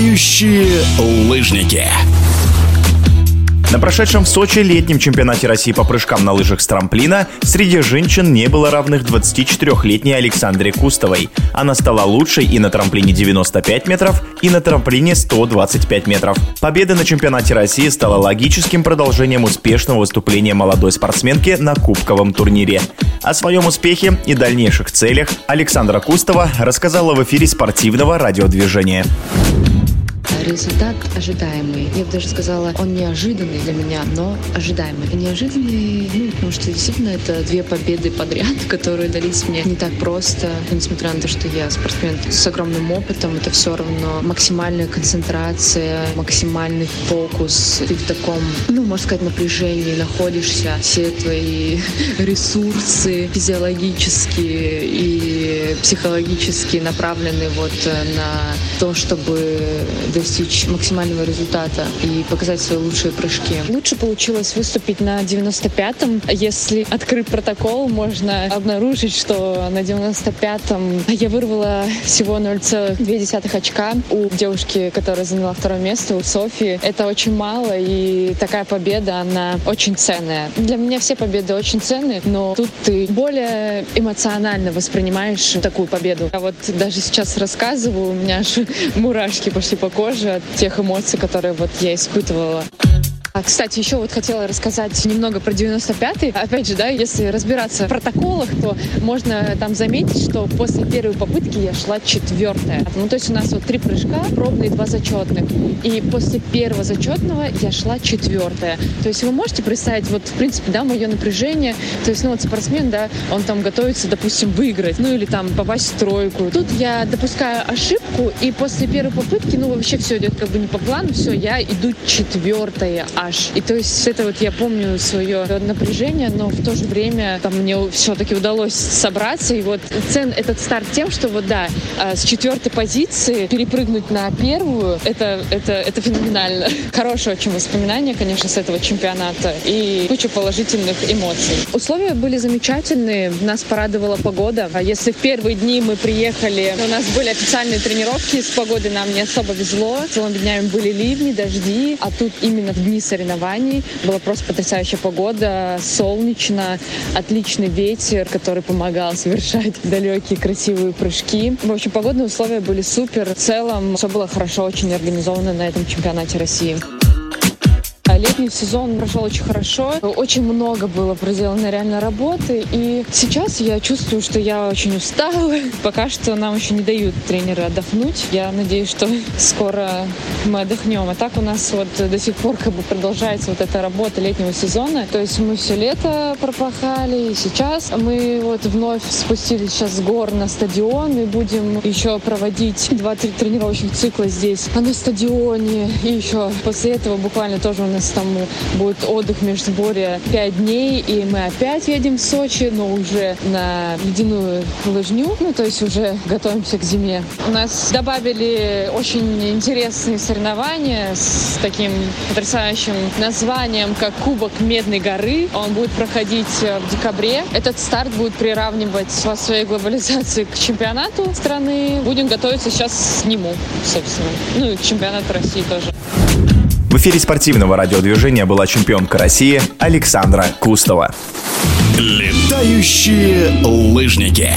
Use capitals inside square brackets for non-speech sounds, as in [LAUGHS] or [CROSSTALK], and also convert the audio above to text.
Летающие лыжники. На прошедшем в Сочи летнем чемпионате России по прыжкам на лыжах с трамплина среди женщин не было равных 24-летней Александре Кустовой. Она стала лучшей и на трамплине 95 метров, и на трамплине 125 метров. Победа на чемпионате России стала логическим продолжением успешного выступления молодой спортсменки на кубковом турнире. О своем успехе и дальнейших целях Александра Кустова рассказала в эфире спортивного радиодвижения. Результат ожидаемый. Я бы даже сказала, он неожиданный для меня, но ожидаемый. И неожиданный, ну, потому что действительно это две победы подряд, [LAUGHS] которые дались мне не так просто. Несмотря на то, что я спортсмен с огромным опытом, это все равно максимальная концентрация, максимальный фокус. Ты в таком, ну, можно сказать, напряжении находишься. Все твои [LAUGHS] ресурсы физиологические и психологически направлены вот на то, чтобы достичь максимального результата и показать свои лучшие прыжки. Лучше получилось выступить на 95-м. Если открыть протокол, можно обнаружить, что на 95-м я вырвала всего 0,2 очка у девушки, которая заняла второе место, у Софии. Это очень мало, и такая победа, она очень ценная. Для меня все победы очень ценные, но тут ты более эмоционально воспринимаешь такую победу. А вот даже сейчас рассказываю, у меня аж [LAUGHS] мурашки пошли по коже, кожи от тех эмоций, которые вот я испытывала. А, кстати, еще вот хотела рассказать немного про 95-й. Опять же, да, если разбираться в протоколах, то можно там заметить, что после первой попытки я шла четвертая. Ну, то есть у нас вот три прыжка, пробные, два зачетных. И после первого зачетного я шла четвертая. То есть вы можете представить, вот, в принципе, да, мое напряжение. То есть, ну, вот спортсмен, да, он там готовится, допустим, выиграть, ну, или там попасть в тройку. Тут я допускаю ошибку, и после первой попытки, ну, вообще все идет как бы не по плану, все, я иду четвертая аж. И то есть это вот я помню свое напряжение, но в то же время там мне все-таки удалось собраться. И вот цен этот старт тем, что вот да, а, с четвертой позиции перепрыгнуть на первую, это, это, это феноменально. [LAUGHS] Хорошее очень воспоминание, конечно, с этого чемпионата и куча положительных эмоций. Условия были замечательные, нас порадовала погода. А если в первые дни мы приехали, у нас были официальные тренировки с погодой, нам не особо везло. Целыми днями были ливни, дожди, а тут именно в дни соревнований. Была просто потрясающая погода, солнечно, отличный ветер, который помогал совершать [LAUGHS] далекие красивые прыжки. В общем, погодные условия были супер. В целом все было хорошо, очень организовано на этом чемпионате России. Летний сезон прошел очень хорошо. Очень много было проделано реально работы. И сейчас я чувствую, что я очень устала. [LAUGHS] Пока что нам еще не дают тренеры отдохнуть. Я надеюсь, что скоро мы отдохнем. А так у нас вот до сих пор как бы продолжается вот эта работа летнего сезона. То есть мы все лето пропахали. И сейчас мы вот вновь спустились сейчас с гор на стадион и будем еще проводить два-три тренировочных цикла здесь, а на стадионе. И еще после этого буквально тоже у нас там будет отдых между сборе 5 дней, и мы опять едем в Сочи, но уже на ледяную лыжню, ну, то есть уже готовимся к зиме. У нас добавили очень интересные соревнования с таким потрясающим названием, как Кубок Медной горы. Он будет проходить в декабре. Этот старт будет приравнивать по своей глобализации к чемпионату страны. Будем готовиться сейчас к нему, собственно. Ну и к чемпионату России тоже. В эфире спортивного радиодвижения была чемпионка России Александра Кустова. Летающие лыжники.